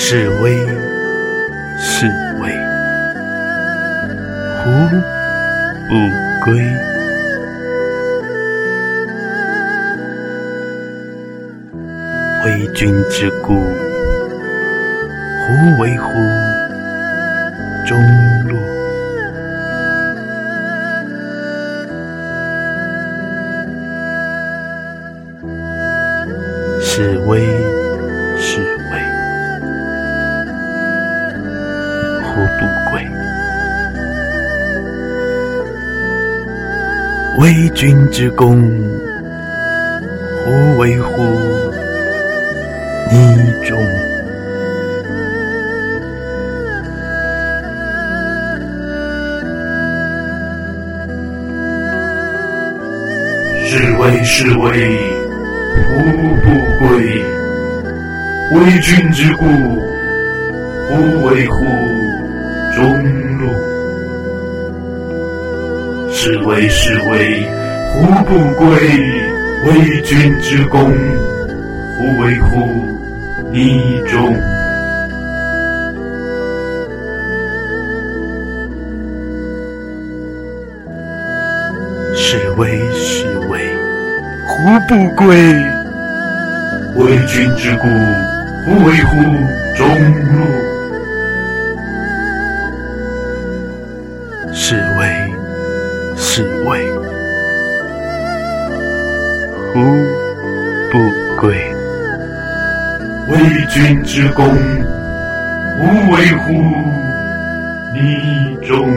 是危是危，胡不归？为君之故，胡为乎中路？是危胡不归？为君之功，胡为乎泥中？是为是为，胡不归？为君之故，胡为乎中路？是为是为，胡不归？为君之功，胡为乎泥中？是为是为，胡不归？为君之故，胡为乎中路？是为是为，胡不归？为君之功，无为乎泥中？